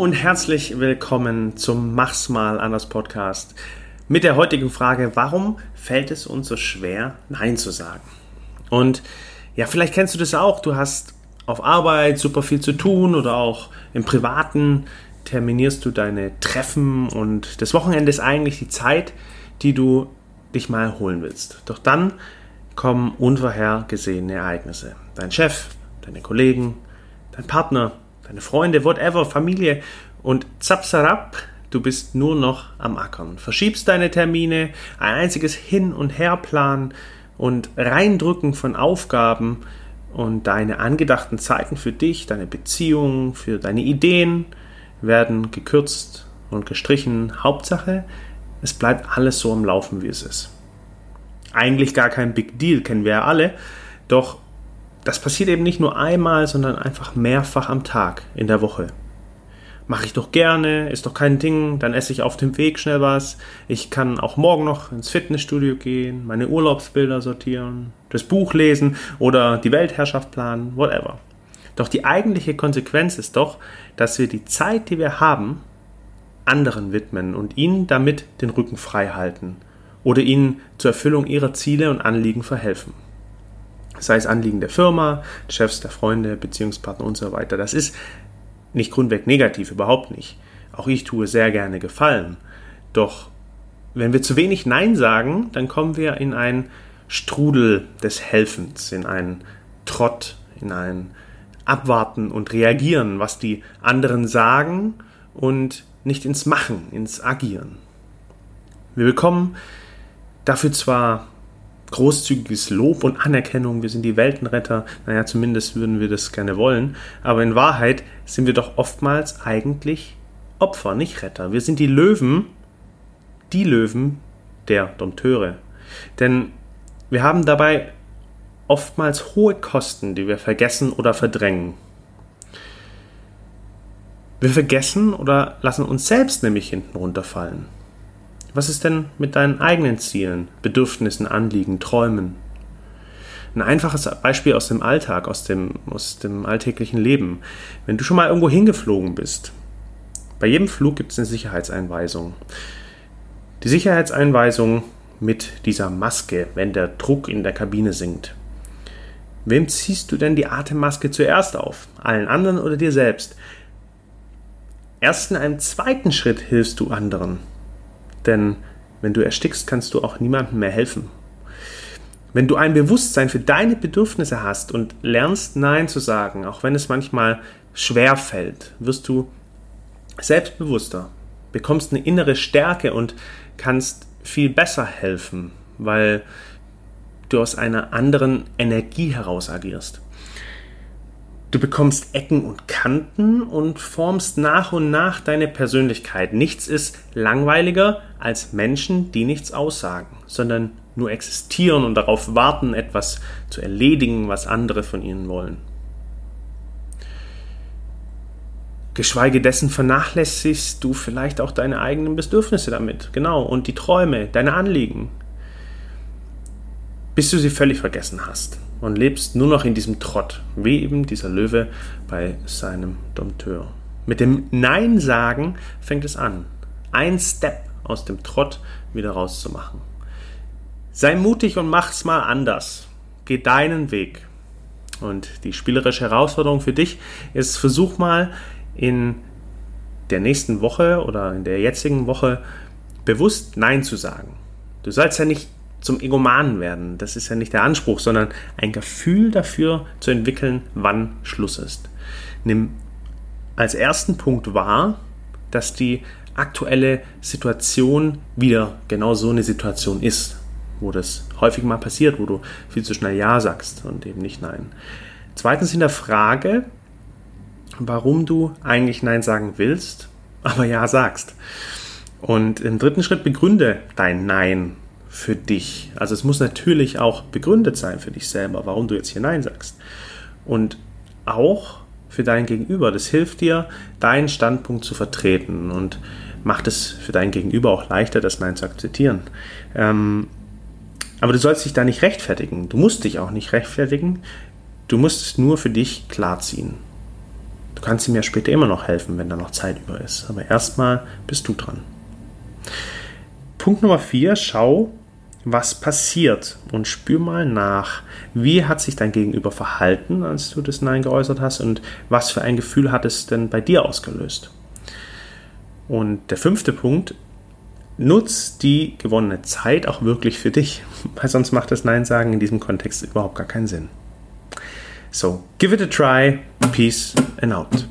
und herzlich willkommen zum Mach's mal anders Podcast mit der heutigen Frage, warum fällt es uns so schwer, Nein zu sagen? Und ja, vielleicht kennst du das auch, du hast auf Arbeit super viel zu tun oder auch im Privaten terminierst du deine Treffen und das Wochenende ist eigentlich die Zeit, die du dich mal holen willst. Doch dann kommen unvorhergesehene Ereignisse. Dein Chef, deine Kollegen, dein Partner, deine Freunde, whatever, Familie und zapsarab, du bist nur noch am Ackern. Verschiebst deine Termine, ein einziges Hin- und Herplanen und Reindrücken von Aufgaben und deine angedachten Zeiten für dich, deine Beziehungen, für deine Ideen werden gekürzt und gestrichen. Hauptsache, es bleibt alles so am Laufen, wie es ist. Eigentlich gar kein Big Deal, kennen wir ja alle, doch das passiert eben nicht nur einmal, sondern einfach mehrfach am Tag in der Woche. Mache ich doch gerne, ist doch kein Ding, dann esse ich auf dem Weg schnell was. Ich kann auch morgen noch ins Fitnessstudio gehen, meine Urlaubsbilder sortieren, das Buch lesen oder die Weltherrschaft planen, whatever. Doch die eigentliche Konsequenz ist doch, dass wir die Zeit, die wir haben, anderen widmen und ihnen damit den Rücken frei halten oder ihnen zur Erfüllung ihrer Ziele und Anliegen verhelfen sei es Anliegen der Firma, Chefs, der Freunde, Beziehungspartner und so weiter. Das ist nicht grundweg negativ, überhaupt nicht. Auch ich tue sehr gerne Gefallen. Doch wenn wir zu wenig Nein sagen, dann kommen wir in einen Strudel des Helfens, in einen Trott, in ein Abwarten und Reagieren, was die anderen sagen und nicht ins Machen, ins Agieren. Wir bekommen dafür zwar großzügiges Lob und Anerkennung, wir sind die Weltenretter, naja, zumindest würden wir das gerne wollen, aber in Wahrheit sind wir doch oftmals eigentlich Opfer, nicht Retter. Wir sind die Löwen, die Löwen der Dompteure. Denn wir haben dabei oftmals hohe Kosten, die wir vergessen oder verdrängen. Wir vergessen oder lassen uns selbst nämlich hinten runterfallen. Was ist denn mit deinen eigenen Zielen, Bedürfnissen, Anliegen, Träumen? Ein einfaches Beispiel aus dem Alltag, aus dem, aus dem alltäglichen Leben. Wenn du schon mal irgendwo hingeflogen bist, bei jedem Flug gibt es eine Sicherheitseinweisung. Die Sicherheitseinweisung mit dieser Maske, wenn der Druck in der Kabine sinkt. Wem ziehst du denn die Atemmaske zuerst auf? Allen anderen oder dir selbst? Erst in einem zweiten Schritt hilfst du anderen. Denn wenn du erstickst, kannst du auch niemandem mehr helfen. Wenn du ein Bewusstsein für deine Bedürfnisse hast und lernst Nein zu sagen, auch wenn es manchmal schwer fällt, wirst du selbstbewusster, bekommst eine innere Stärke und kannst viel besser helfen, weil du aus einer anderen Energie heraus agierst. Du bekommst Ecken und Kanten und formst nach und nach deine Persönlichkeit. Nichts ist langweiliger als Menschen, die nichts aussagen, sondern nur existieren und darauf warten, etwas zu erledigen, was andere von ihnen wollen. Geschweige dessen vernachlässigst du vielleicht auch deine eigenen Bedürfnisse damit, genau, und die Träume, deine Anliegen, bis du sie völlig vergessen hast und lebst nur noch in diesem Trott, wie eben dieser Löwe bei seinem Dompteur. Mit dem Nein sagen fängt es an, ein Step aus dem Trott wieder rauszumachen. Sei mutig und mach's mal anders. Geh deinen Weg. Und die spielerische Herausforderung für dich ist, versuch mal in der nächsten Woche oder in der jetzigen Woche bewusst Nein zu sagen. Du sollst ja nicht zum Egomanen werden. Das ist ja nicht der Anspruch, sondern ein Gefühl dafür zu entwickeln, wann Schluss ist. Nimm als ersten Punkt wahr, dass die aktuelle Situation wieder genau so eine Situation ist, wo das häufig mal passiert, wo du viel zu schnell Ja sagst und eben nicht Nein. Zweitens in der Frage, warum du eigentlich Nein sagen willst, aber Ja sagst. Und im dritten Schritt begründe dein Nein für dich. Also es muss natürlich auch begründet sein für dich selber, warum du jetzt hier Nein sagst. Und auch für dein Gegenüber. Das hilft dir, deinen Standpunkt zu vertreten und macht es für dein Gegenüber auch leichter, das Nein zu akzeptieren. Ähm, aber du sollst dich da nicht rechtfertigen. Du musst dich auch nicht rechtfertigen. Du musst es nur für dich klarziehen. Du kannst ihm ja später immer noch helfen, wenn da noch Zeit über ist. Aber erstmal bist du dran. Punkt Nummer 4, schau, was passiert und spür mal nach, wie hat sich dein Gegenüber verhalten, als du das Nein geäußert hast und was für ein Gefühl hat es denn bei dir ausgelöst. Und der fünfte Punkt, nutz die gewonnene Zeit auch wirklich für dich, weil sonst macht das Nein sagen in diesem Kontext überhaupt gar keinen Sinn. So, give it a try, peace and out.